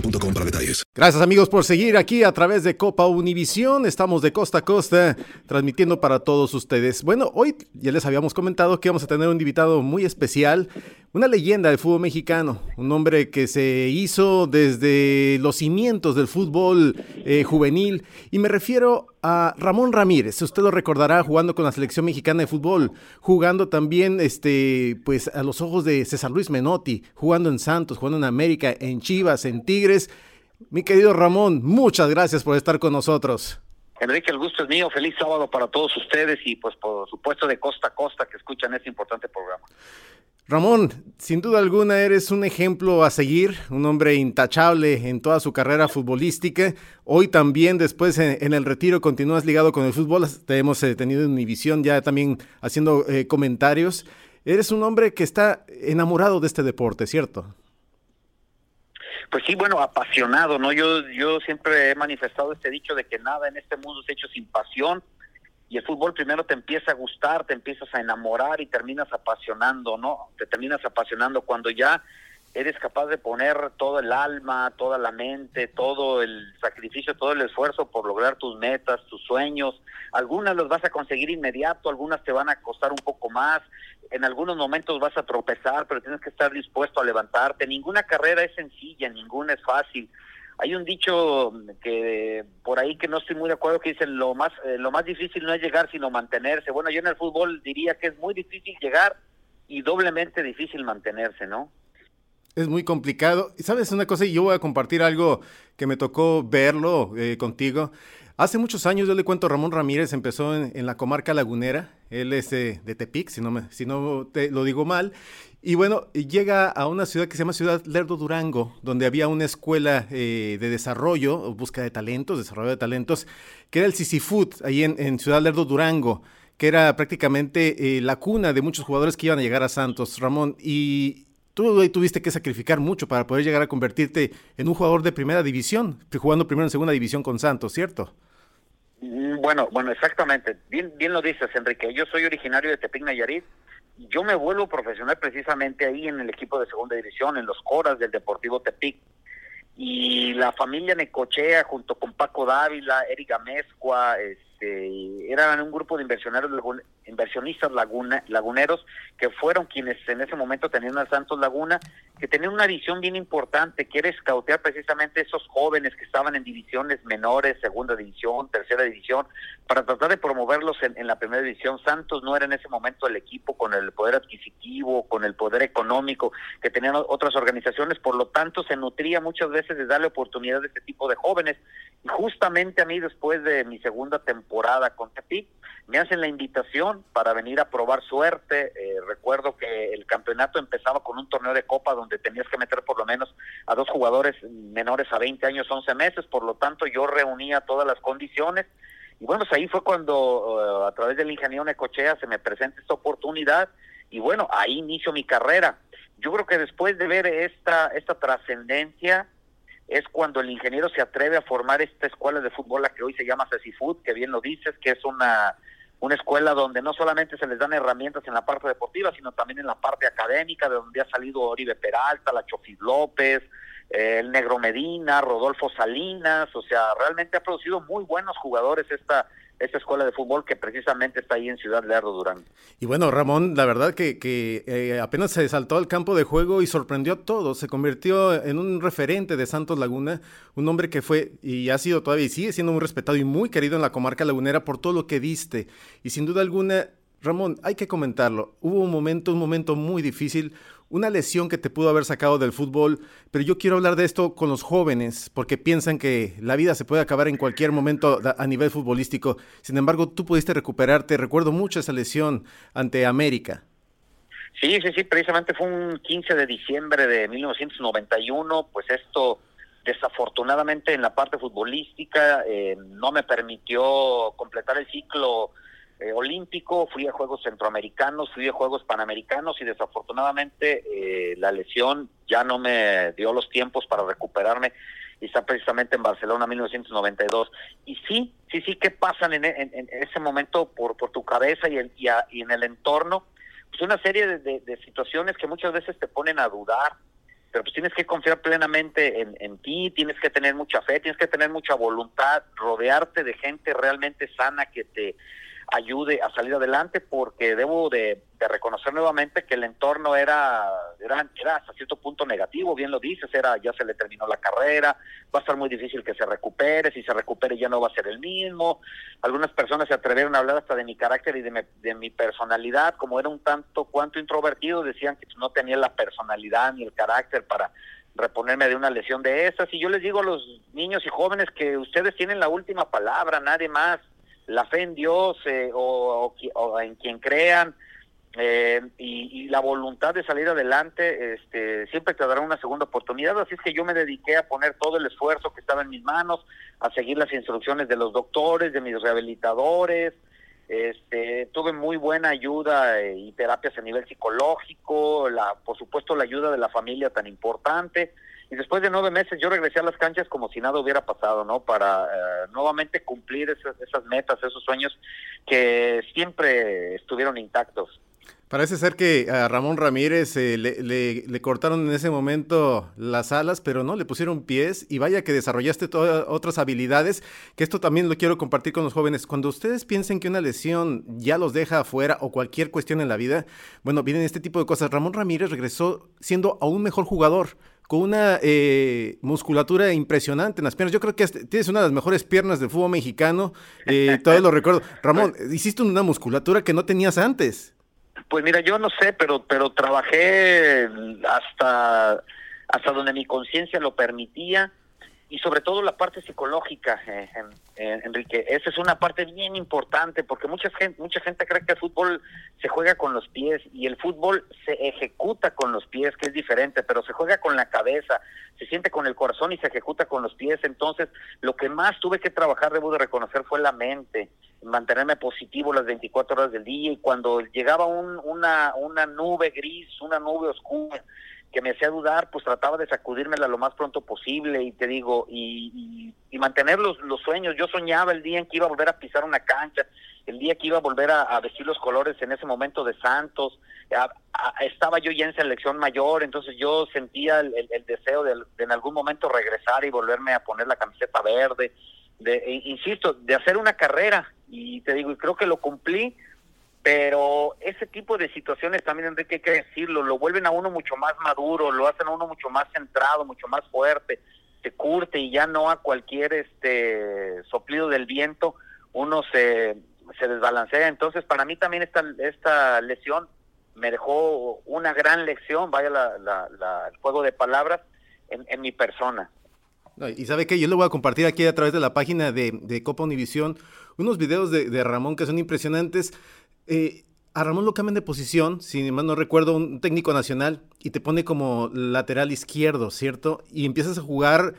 boostmobile.com para detalles. Gracias amigos por seguir aquí a través de Copa Univisión. Estamos de costa a costa transmitiendo para todos ustedes. Bueno, hoy ya les habíamos comentado que vamos a tener un invitado muy especial, una leyenda del fútbol mexicano, un hombre que se hizo desde los cimientos del fútbol eh, juvenil y me refiero a Ramón Ramírez. Usted lo recordará jugando con la selección mexicana de fútbol, jugando también este pues a los ojos de César Luis Menotti, jugando en Santos, jugando en América, en Chivas, en Tigres. Mi querido Ramón, muchas gracias por estar con nosotros. Enrique, el gusto es mío. Feliz sábado para todos ustedes y pues por supuesto de costa a costa que escuchan este importante programa. Ramón, sin duda alguna eres un ejemplo a seguir, un hombre intachable en toda su carrera futbolística. Hoy también, después en, el retiro, continúas ligado con el fútbol. Te hemos eh, tenido en Univisión ya también haciendo eh, comentarios. Eres un hombre que está enamorado de este deporte, ¿cierto? Pues sí, bueno, apasionado, ¿no? Yo, yo siempre he manifestado este dicho de que nada en este mundo es hecho sin pasión y el fútbol primero te empieza a gustar, te empiezas a enamorar y terminas apasionando, ¿no? Te terminas apasionando cuando ya eres capaz de poner todo el alma, toda la mente, todo el sacrificio, todo el esfuerzo por lograr tus metas, tus sueños. Algunas los vas a conseguir inmediato, algunas te van a costar un poco más, en algunos momentos vas a tropezar, pero tienes que estar dispuesto a levantarte. Ninguna carrera es sencilla, ninguna es fácil. Hay un dicho que por ahí que no estoy muy de acuerdo que dicen lo más eh, lo más difícil no es llegar sino mantenerse. Bueno, yo en el fútbol diría que es muy difícil llegar y doblemente difícil mantenerse, ¿no? Es muy complicado. Sabes una cosa, y yo voy a compartir algo que me tocó verlo eh, contigo. Hace muchos años, yo le cuento, Ramón Ramírez empezó en, en la comarca lagunera. Él es de Tepic, si no, me, si no te lo digo mal. Y bueno, llega a una ciudad que se llama Ciudad Lerdo Durango, donde había una escuela eh, de desarrollo, búsqueda de talentos, desarrollo de talentos, que era el Sisifut, ahí en, en Ciudad Lerdo Durango que era prácticamente eh, la cuna de muchos jugadores que iban a llegar a Santos, Ramón. Y, tú ahí tuviste que sacrificar mucho para poder llegar a convertirte en un jugador de primera división, jugando primero en segunda división con Santos, ¿cierto? Mm, Bueno, bueno, exactamente. Bien, bien lo dices, Enrique. Yo soy originario de Tepic Nayarit. Yo me vuelvo profesional precisamente ahí en el equipo de segunda división, en los coras del Deportivo Tepic. Y la familia Necochea, junto con Paco Dávila, Erika Mezcua, este, eran un grupo de inversioneros, inversionistas laguna, laguneros que fueron quienes en ese momento tenían a Santos Laguna, que tenían una visión bien importante, que era escautear precisamente esos jóvenes que estaban en divisiones menores, segunda división, tercera división, para tratar de promoverlos en, en la primera división. Santos no era en ese momento el equipo con el poder adquisitivo, con el poder económico que tenían otras organizaciones, por lo tanto se nutría muchas veces de darle oportunidad a este tipo de jóvenes. Y justamente a mí después de mi segunda temporada con Tepic, me hacen la invitación para venir a probar suerte. Eh, recuerdo que el campeonato empezaba con un torneo de copa donde tenías que meter por lo menos a dos jugadores menores a 20 años, 11 meses, por lo tanto yo reunía todas las condiciones. Y bueno, pues ahí fue cuando eh, a través del ingeniero Necochea se me presenta esta oportunidad y bueno, ahí inicio mi carrera. Yo creo que después de ver esta, esta trascendencia, es cuando el ingeniero se atreve a formar esta escuela de fútbol, la que hoy se llama Food, que bien lo dices, que es una, una escuela donde no solamente se les dan herramientas en la parte deportiva, sino también en la parte académica, de donde ha salido Oribe Peralta, la Chofis López, eh, el Negro Medina, Rodolfo Salinas, o sea, realmente ha producido muy buenos jugadores esta esta escuela de fútbol que precisamente está ahí en Ciudad Lerdo, Durán. Y bueno, Ramón, la verdad que, eh, apenas se saltó al campo de juego y sorprendió a todos, se convirtió en un referente de Santos Laguna, un hombre que fue y ha sido todavía y sigue siendo muy respetado y muy querido en la comarca lagunera por todo lo que diste. Y sin duda alguna, Ramón, hay que comentarlo, hubo un momento, un momento muy difícil, una lesión que te pudo haber sacado del fútbol, pero yo quiero hablar de esto con los jóvenes, porque piensan que la vida se puede acabar en cualquier momento a nivel futbolístico. Sin embargo, tú pudiste recuperarte. Recuerdo mucho esa lesión ante América. Sí, sí, sí, precisamente fue un 15 de diciembre de 1991, pues esto desafortunadamente en la parte futbolística eh, no me permitió completar el ciclo eh, olímpico, fui a Juegos Centroamericanos, fui a Juegos Panamericanos y desafortunadamente eh, la lesión ya no me dio los tiempos para recuperarme y está precisamente en Barcelona 1992. Y sí, sí, sí, ¿qué pasan en, ese momento por, por tu cabeza y, el, y, en el entorno? Pues una serie de, de, situaciones que muchas veces te ponen a dudar, pero pues tienes que confiar plenamente en, en ti, tienes que tener mucha fe, tienes que tener mucha voluntad, rodearte de gente realmente sana que te ayude a salir adelante porque debo de, reconocer nuevamente que el entorno era, era, era hasta cierto punto negativo, bien lo dices, era ya se le terminó la carrera, va a estar muy difícil que se recupere, si se recupere ya no va a ser el mismo, algunas personas se atrevieron a hablar hasta de mi carácter y de mi, de mi personalidad, como era un tanto cuanto introvertido, decían que no tenía la personalidad ni el carácter para reponerme de una lesión de esas. Y yo les digo a los niños y jóvenes que ustedes tienen la última palabra, nadie más la fe en Dios eh, o, en quien crean eh, y, la voluntad de salir adelante, este, siempre te dará una segunda oportunidad. Así es que yo me dediqué a poner todo el esfuerzo que estaba en mis manos, a seguir las instrucciones de los doctores, de mis rehabilitadores. Este, tuve muy buena ayuda eh, y terapias a nivel psicológico, la, por supuesto la ayuda de la familia tan importante y después de nueve meses yo regresé a las canchas como si nada hubiera pasado, ¿no? Para eh, nuevamente cumplir esas, metas, esos sueños que siempre estuvieron intactos. Parece ser que a Ramón Ramírez eh, le, le, cortaron en ese momento las alas, pero no, le pusieron pies y vaya que desarrollaste todas otras habilidades, que esto también lo quiero compartir con los jóvenes. Cuando ustedes piensen que una lesión ya los deja afuera o cualquier cuestión en la vida, bueno, vienen este tipo de cosas. Ramón Ramírez regresó siendo aún mejor jugador con una eh, musculatura impresionante en las piernas. Yo creo que tienes una de las mejores piernas del fútbol mexicano. Eh, todavía lo recuerdo. Ramón, hiciste una musculatura que no tenías antes. Pues mira, yo no sé, pero pero trabajé hasta hasta donde mi conciencia lo permitía y sobre todo la parte psicológica, eh, Enrique. Esa es una parte bien importante porque mucha gente, mucha gente cree que el fútbol se juega con los pies y el fútbol se ejecuta con los pies, que es diferente, pero se juega con la cabeza, se siente con el corazón y se ejecuta con los pies. Entonces, lo que más tuve que trabajar, debo de reconocer, fue la mente, mantenerme positivo las 24 horas del día y cuando llegaba un, una, una nube gris, una nube oscura, que me hacía dudar, pues trataba de sacudírmela lo más pronto posible y te digo, y, y, mantener los, los, sueños. Yo soñaba el día en que iba a volver a pisar una cancha, el día que iba a volver a, vestir los colores en ese momento de Santos. estaba yo ya en selección mayor, entonces yo sentía el, deseo de, en algún momento regresar y volverme a poner la camiseta verde. de, e, insisto, de hacer una carrera. Y te digo, y creo que lo cumplí, pero ese tipo de situaciones también, Enrique, hay que decirlo, lo vuelven a uno mucho más maduro, lo hacen a uno mucho más centrado, mucho más fuerte, se curte y ya no a cualquier este soplido del viento uno se, se desbalancea. Entonces, para mí también esta, esta lesión me dejó una gran lección, vaya la, el juego de palabras, en, mi persona. y sabe que yo le voy a compartir aquí a través de la página de, Copa Univisión unos videos de, de, Ramón que son impresionantes. Eh, a Ramón lo cambian de posición, si mal no recuerdo, un técnico nacional, y te pone como lateral izquierdo, ¿cierto? Y empiezas a jugar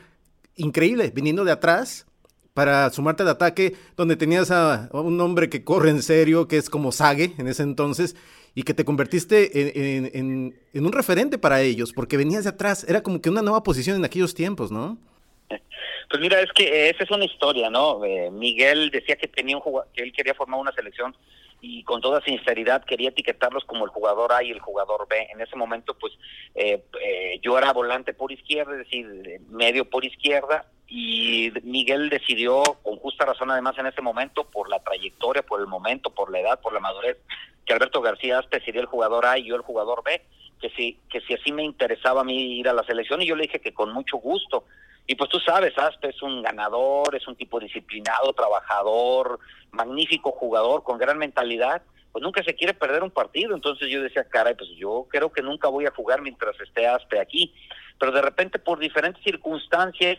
increíble, viniendo de atrás para sumarte al ataque, donde tenías a un hombre que corre en serio, que es como Sage en ese entonces, y que te convertiste en, un referente para ellos, porque venías de atrás, era como que una nueva posición en aquellos tiempos, ¿no? Pues mira, es que esa es una historia, ¿no? Eh, Miguel decía que tenía un que él quería formar una selección y con toda sinceridad quería etiquetarlos como el jugador A y el jugador B. En ese momento, pues eh, eh, yo era volante por izquierda, es decir, medio por izquierda, y Miguel decidió, con justa razón además en ese momento, por la trayectoria, por el momento, por la edad, por la madurez, que Alberto García Aspe el jugador A y yo el jugador B, que si, que si así me interesaba a mí ir a la selección, y yo le dije que con mucho gusto. Y pues tú sabes, Aspe es un ganador, es un tipo disciplinado, trabajador, magnífico jugador, con gran mentalidad, pues nunca se quiere perder un partido. Entonces yo decía, caray, pues yo creo que nunca voy a jugar mientras esté Aspe aquí. Pero de repente por diferentes circunstancias,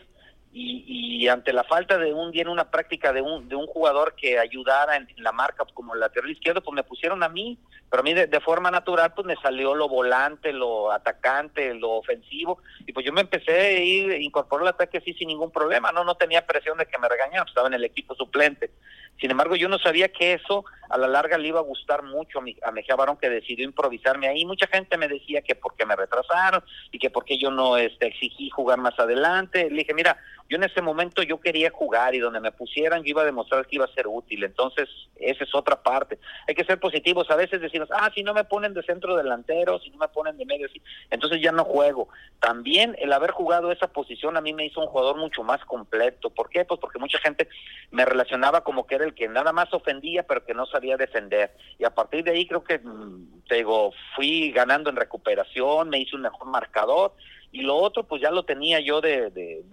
y, ante la falta de un día en una práctica de un, de un jugador que ayudara en, la marca como el lateral izquierdo, pues me pusieron a mí, pero a mí de, forma natural pues me salió lo volante, lo atacante, lo ofensivo, y pues yo me empecé a ir, incorporó el ataque así sin ningún problema, no no tenía presión de que me regañaran, estaba en el equipo suplente. Sin embargo, yo no sabía que eso a la larga le iba a gustar mucho a, mi, a Mejía Barón, que decidió improvisarme ahí. Mucha gente me decía que por qué me retrasaron y que por qué yo no este, exigí jugar más adelante. Le dije, mira, yo en ese momento yo quería jugar y donde me pusieran yo iba a demostrar que iba a ser útil. Entonces, esa es otra parte. Hay que ser positivos. A veces decimos, ah, si no me ponen de centro delantero, si no me ponen de medio, sí, entonces ya no juego. También el haber jugado esa posición a mí me hizo un jugador mucho más completo. ¿Por qué? Pues porque mucha gente me relacionaba como que era el que nada más ofendía, pero que no sabía defender. Y a partir de ahí creo que, mm, te digo, fui ganando en recuperación, me hice un mejor marcador y lo otro pues ya lo tenía yo de, de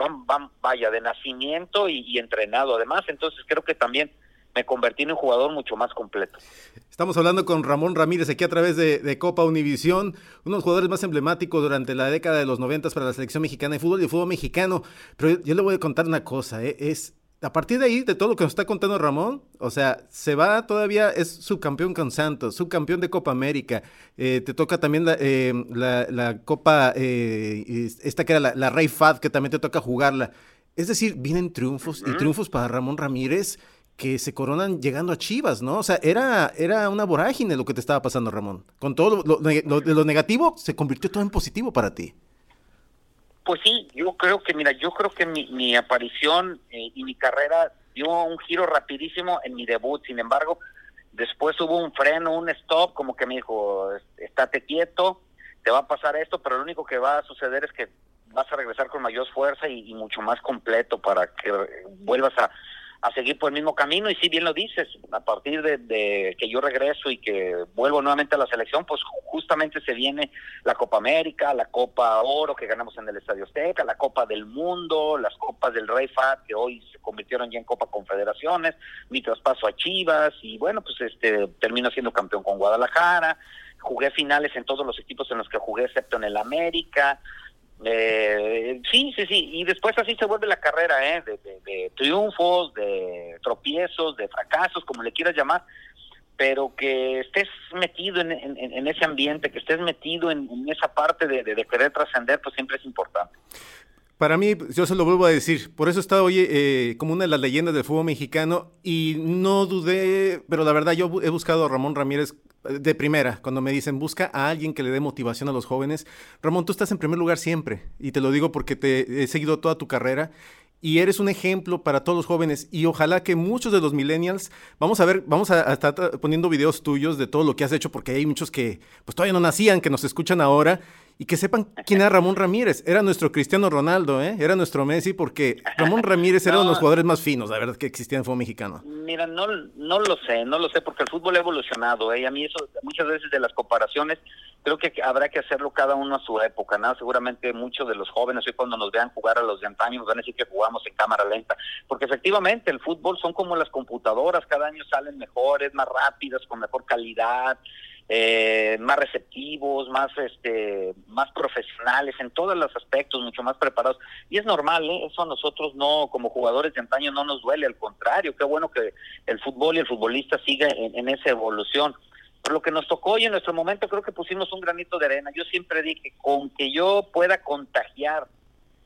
vaya, de nacimiento y, entrenado además, entonces creo que también me convertí en un jugador mucho más completo. Estamos hablando con Ramón Ramírez aquí a través de, Copa Univisión, uno de los jugadores más emblemáticos durante la década de los noventas para la selección mexicana de fútbol y el fútbol mexicano. Pero yo le voy a contar una cosa, ¿eh? es a partir de ahí, de todo lo que nos está contando Ramón, o sea, se va todavía, es subcampeón con Santos, subcampeón de Copa América, eh, te toca también la, eh, la, Copa, eh, esta que era la, la Rey Fad, que también te toca jugarla. Es decir, vienen triunfos y triunfos para Ramón Ramírez que se coronan llegando a Chivas, ¿no? O sea, era, era una vorágine lo que te estaba pasando, Ramón. Con todo lo, lo, lo negativo, se convirtió todo en positivo para ti. Pues sí, yo creo que, mira, yo creo que mi, aparición eh, y mi carrera dio un giro rapidísimo en mi debut. Sin embargo, después hubo un freno, un stop, como que me dijo, estate quieto, te va a pasar esto, pero lo único que va a suceder es que vas a regresar con mayor fuerza y mucho más completo para que vuelvas a, a seguir por el mismo camino. Y si bien lo dices, a partir de, que yo regreso y que vuelvo nuevamente a la selección, pues justamente se viene la Copa América, la Copa Oro que ganamos en el Estadio Azteca, la Copa del Mundo, las Copas del Rey Fat que hoy se convirtieron ya en Copa Confederaciones, mi traspaso a Chivas y bueno, pues este termino siendo campeón con Guadalajara. Jugué finales en todos los equipos en los que jugué, excepto en el América. Eh, sí, sí, sí, y después así se vuelve la carrera, ¿eh? de, triunfos, de tropiezos, de fracasos, como le quieras llamar, pero que estés metido en, ese ambiente, que estés metido en, esa parte de, querer trascender, pues siempre es importante. Para mí, yo se lo vuelvo a decir, por eso está hoy eh, como una de las leyendas del fútbol mexicano y no dudé, pero la verdad yo he buscado a Ramón Ramírez de primera, cuando me dicen busca a alguien que le dé motivación a los jóvenes, Ramón, tú estás en primer lugar siempre, y te lo digo porque te he seguido toda tu carrera y eres un ejemplo para todos los jóvenes y ojalá que muchos de los millennials, vamos a ver, vamos a, estar poniendo videos tuyos de todo lo que has hecho porque hay muchos que pues todavía no nacían, que nos escuchan ahora y que sepan quién era Ramón Ramírez. Era nuestro Cristiano Ronaldo, ¿eh? Era nuestro Messi, porque Ramón Ramírez era uno de los jugadores más finos, la verdad, que existía en el fútbol mexicano. Mira, no, no lo sé, no lo sé, porque el fútbol ha evolucionado, ¿eh? Y a mí eso, muchas veces de las comparaciones, creo que habrá que hacerlo cada uno a su época, ¿no? Seguramente muchos de los jóvenes hoy cuando nos vean jugar a los de antaño nos van a decir que jugamos en cámara lenta, porque efectivamente el fútbol son como las computadoras, cada año salen mejores, más rápidas, con mejor calidad, eh, más receptivos, más este, más profesionales en todos los aspectos, mucho más preparados. Y es normal, ¿eh? eso a nosotros no, como jugadores de antaño, no nos duele, al contrario, qué bueno que el fútbol y el futbolista siga en, esa evolución. Por lo que nos tocó hoy en nuestro momento, creo que pusimos un granito de arena. Yo siempre dije, con que yo pueda contagiar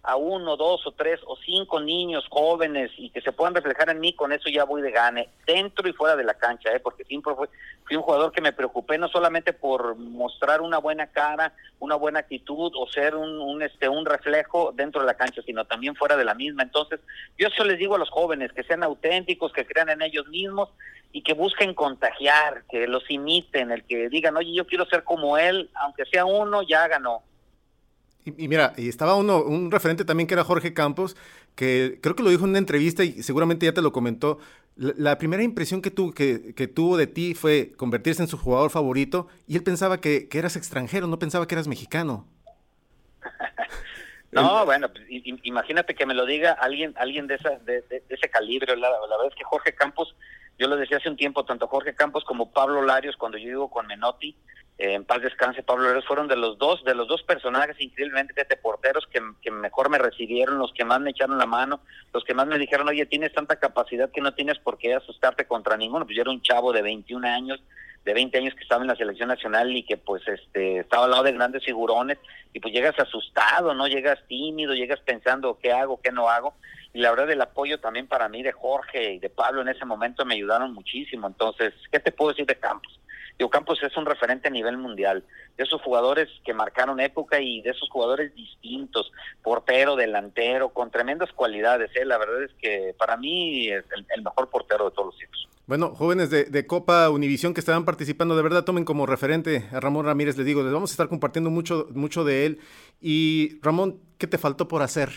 a uno, dos o tres o cinco niños jóvenes y que se puedan reflejar en mí, con eso ya voy de gane, dentro y fuera de la cancha, ¿eh? porque siempre fui, fui un jugador que me preocupé no solamente por mostrar una buena cara, una buena actitud o ser un, un, este, un reflejo dentro de la cancha, sino también fuera de la misma. Entonces, yo eso les digo a los jóvenes, que sean auténticos, que crean en ellos mismos y que busquen contagiar, que los imiten, el que digan, oye, yo quiero ser como él, aunque sea uno, ya ganó. Y, mira, y estaba uno, un referente también que era Jorge Campos, que creo que lo dijo en una entrevista y seguramente ya te lo comentó. La, primera impresión que, tu, que, que, tuvo de ti fue convertirse en su jugador favorito y él pensaba que, que eras extranjero, no pensaba que eras mexicano. no, bueno, pues, imagínate que me lo diga alguien alguien de, esa, de, ese calibre. La, la, verdad es que Jorge Campos, yo lo decía hace un tiempo, tanto Jorge Campos como Pablo Larios, cuando yo vivo con Menotti, eh, en paz descanse Pablo Larios, fueron de los dos, de los dos personajes increíblemente de porteros que, que, mejor me recibieron, los que más me echaron la mano, los que más me dijeron, oye, tienes tanta capacidad que no tienes por qué asustarte contra ninguno. Pues yo era un chavo de 21 años, de 20 años que estaba en la selección nacional y que pues este estaba al lado de grandes figurones y pues llegas asustado, no llegas tímido, llegas pensando qué hago, qué no hago y la verdad el apoyo también para mí de Jorge y de Pablo en ese momento me ayudaron muchísimo. Entonces, ¿qué te puedo decir de Campos? Digo, Campos es un referente a nivel mundial, de esos jugadores que marcaron época y de esos jugadores distintos, portero, delantero, con tremendas cualidades. ¿eh? La verdad es que para mí es el, mejor portero de todos los tiempos. Bueno, jóvenes de, Copa Univisión que estaban participando, de verdad tomen como referente a Ramón Ramírez, les digo, les vamos a estar compartiendo mucho, mucho de él. Y Ramón, ¿qué te faltó por hacer?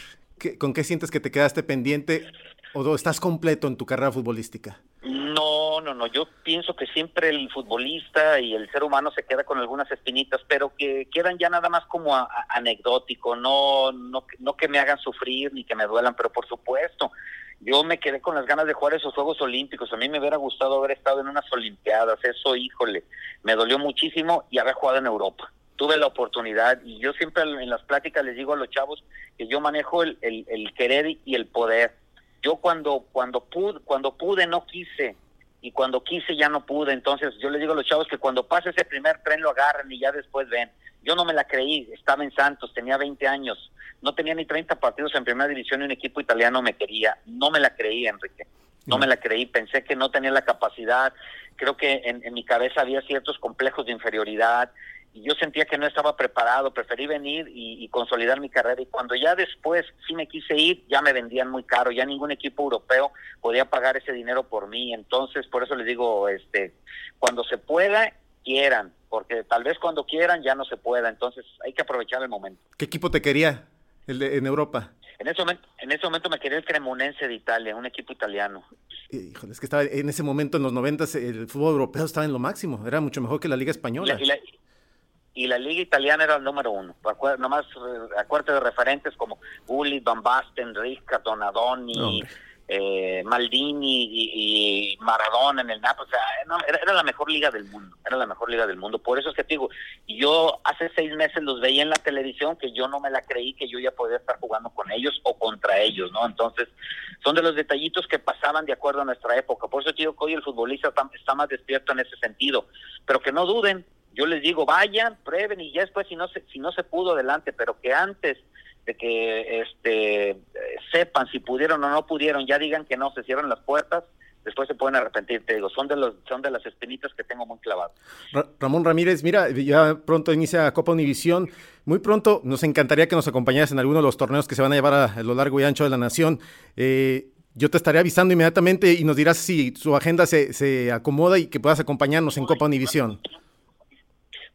¿Con qué sientes que te quedaste pendiente o estás completo en tu carrera futbolística? No, no, no. Yo pienso que siempre el futbolista y el ser humano se queda con algunas espinitas, pero que quedan ya nada más como anecdótico, no, no, no que me hagan sufrir ni que me duelan, pero por supuesto, yo me quedé con las ganas de jugar esos Juegos Olímpicos. A mí me hubiera gustado haber estado en unas Olimpiadas. Eso, híjole, me dolió muchísimo y haber jugado en Europa tuve la oportunidad y yo siempre en las pláticas les digo a los chavos que yo manejo el, el, querer y el poder. Yo cuando cuando pude cuando pude no quise y cuando quise ya no pude. Entonces yo les digo a los chavos que cuando pase ese primer tren lo agarren y ya después ven. Yo no me la creí, estaba en Santos, tenía 20 años, no tenía ni 30 partidos en primera división y un equipo italiano me quería. No me la creí, Enrique. No me la creí, pensé que no tenía la capacidad, creo que en, en mi cabeza había ciertos complejos de inferioridad, y yo sentía que no estaba preparado, preferí venir y, consolidar mi carrera y cuando ya después sí me quise ir, ya me vendían muy caro, ya ningún equipo europeo podía pagar ese dinero por mí, entonces por eso les digo, este, cuando se pueda, quieran, porque tal vez cuando quieran ya no se pueda, entonces hay que aprovechar el momento. ¿Qué equipo te quería el de, en Europa? En ese, momento, en ese momento me quería el Cremonense de Italia, un equipo italiano. Híjole, es que estaba en ese momento, en los noventas, el fútbol europeo estaba en lo máximo, era mucho mejor que la Liga Española y la liga italiana era el número uno. nomás eh, acuérdate de referentes como Uli, Van Basten, Donadoni, eh, Maldini y, Maradona en el Napoli. O sea, era, la mejor liga del mundo. Era la mejor liga del mundo. Por eso es que te digo, yo hace seis meses los veía en la televisión que yo no me la creí que yo ya podía estar jugando con ellos o contra ellos, ¿no? Entonces, son de los detallitos que pasaban de acuerdo a nuestra época. Por eso te digo que hoy el futbolista está más despierto en ese sentido. Pero que no duden, yo les digo, vayan, prueben y ya después si no se, si no se pudo adelante, pero que antes de que este sepan si pudieron o no pudieron, ya digan que no, se cierran las puertas, después se pueden arrepentir, te digo, son de los son de las espinitas que tengo muy clavadas. Ramón Ramírez, mira, ya pronto inicia Copa Univisión, muy pronto nos encantaría que nos acompañaras en alguno de los torneos que se van a llevar a, lo largo y ancho de la nación. Eh, yo te estaré avisando inmediatamente y nos dirás si su agenda se, se acomoda y que puedas acompañarnos en Copa Univisión.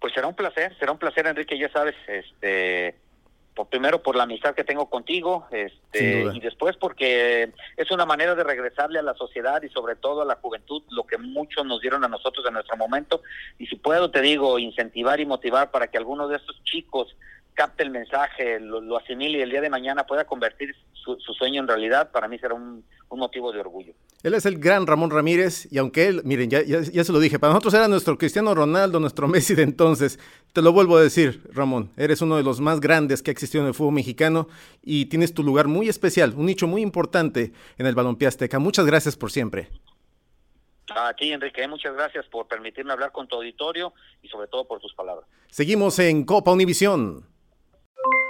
Pues será un placer, será un placer, Enrique, ya sabes, este, por primero por la amistad que tengo contigo, este, y después porque es una manera de regresarle a la sociedad y sobre todo a la juventud lo que muchos nos dieron a nosotros en nuestro momento. Y si puedo, te digo, incentivar y motivar para que algunos de estos chicos capte el mensaje, lo, asimile y el día de mañana pueda convertir su, sueño en realidad, para mí será un, motivo de orgullo. Él es el gran Ramón Ramírez y aunque él, miren, ya, ya, se lo dije, para nosotros era nuestro Cristiano Ronaldo, nuestro Messi de entonces. Te lo vuelvo a decir, Ramón, eres uno de los más grandes que ha existido en el fútbol mexicano y tienes tu lugar muy especial, un nicho muy importante en el balompié azteca. Muchas gracias por siempre. A ti, Enrique, muchas gracias por permitirme hablar con tu auditorio y sobre todo por tus palabras. Seguimos en Copa Univisión.